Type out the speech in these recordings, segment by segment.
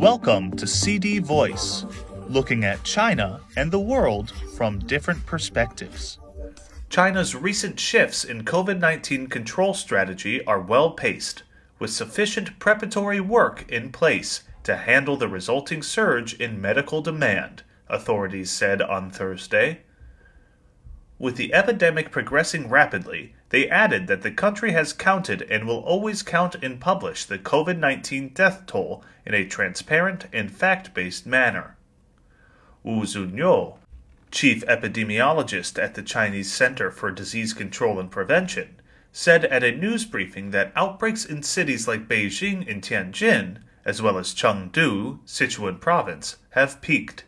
Welcome to CD Voice, looking at China and the world from different perspectives. China's recent shifts in COVID 19 control strategy are well paced, with sufficient preparatory work in place to handle the resulting surge in medical demand, authorities said on Thursday. With the epidemic progressing rapidly, they added that the country has counted and will always count and publish the COVID 19 death toll in a transparent and fact based manner. Wu Zunyou, chief epidemiologist at the Chinese Center for Disease Control and Prevention, said at a news briefing that outbreaks in cities like Beijing and Tianjin, as well as Chengdu, Sichuan province, have peaked.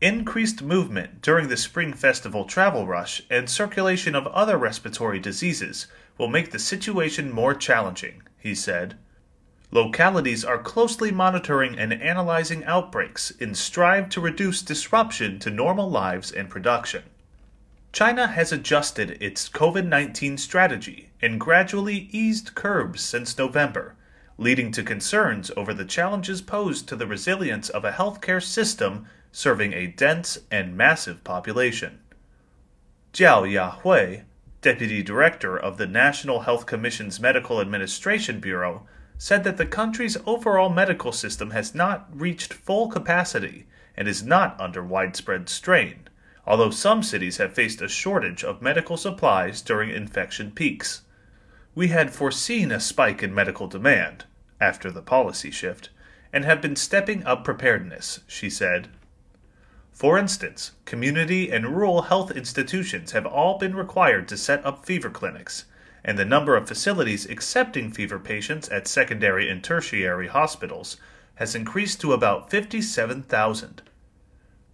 Increased movement during the Spring Festival travel rush and circulation of other respiratory diseases will make the situation more challenging, he said. Localities are closely monitoring and analyzing outbreaks and strive to reduce disruption to normal lives and production. China has adjusted its COVID 19 strategy and gradually eased curbs since November, leading to concerns over the challenges posed to the resilience of a healthcare system serving a dense and massive population. Jiao Yahui, deputy director of the National Health Commission's Medical Administration Bureau, said that the country's overall medical system has not reached full capacity and is not under widespread strain, although some cities have faced a shortage of medical supplies during infection peaks. We had foreseen a spike in medical demand after the policy shift and have been stepping up preparedness, she said. For instance, community and rural health institutions have all been required to set up fever clinics, and the number of facilities accepting fever patients at secondary and tertiary hospitals has increased to about 57,000.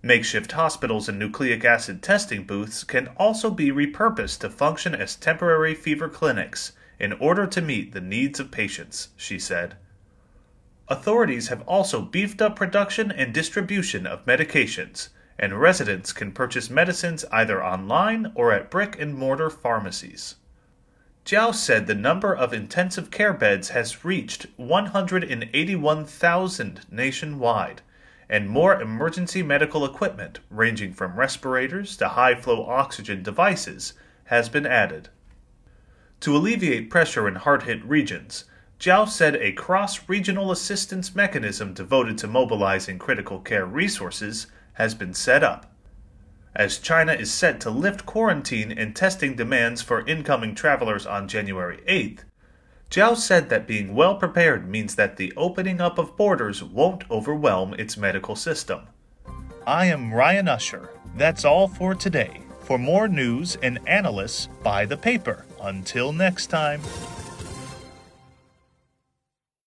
Makeshift hospitals and nucleic acid testing booths can also be repurposed to function as temporary fever clinics in order to meet the needs of patients, she said. Authorities have also beefed up production and distribution of medications and residents can purchase medicines either online or at brick and mortar pharmacies. Jiao said the number of intensive care beds has reached 181,000 nationwide, and more emergency medical equipment, ranging from respirators to high flow oxygen devices, has been added. To alleviate pressure in hard hit regions, Jiao said a cross regional assistance mechanism devoted to mobilizing critical care resources has been set up. As China is set to lift quarantine and testing demands for incoming travelers on January 8th, Jiao said that being well prepared means that the opening up of borders won't overwhelm its medical system. I am Ryan Usher. That's all for today. For more news and analysis, buy the paper. Until next time.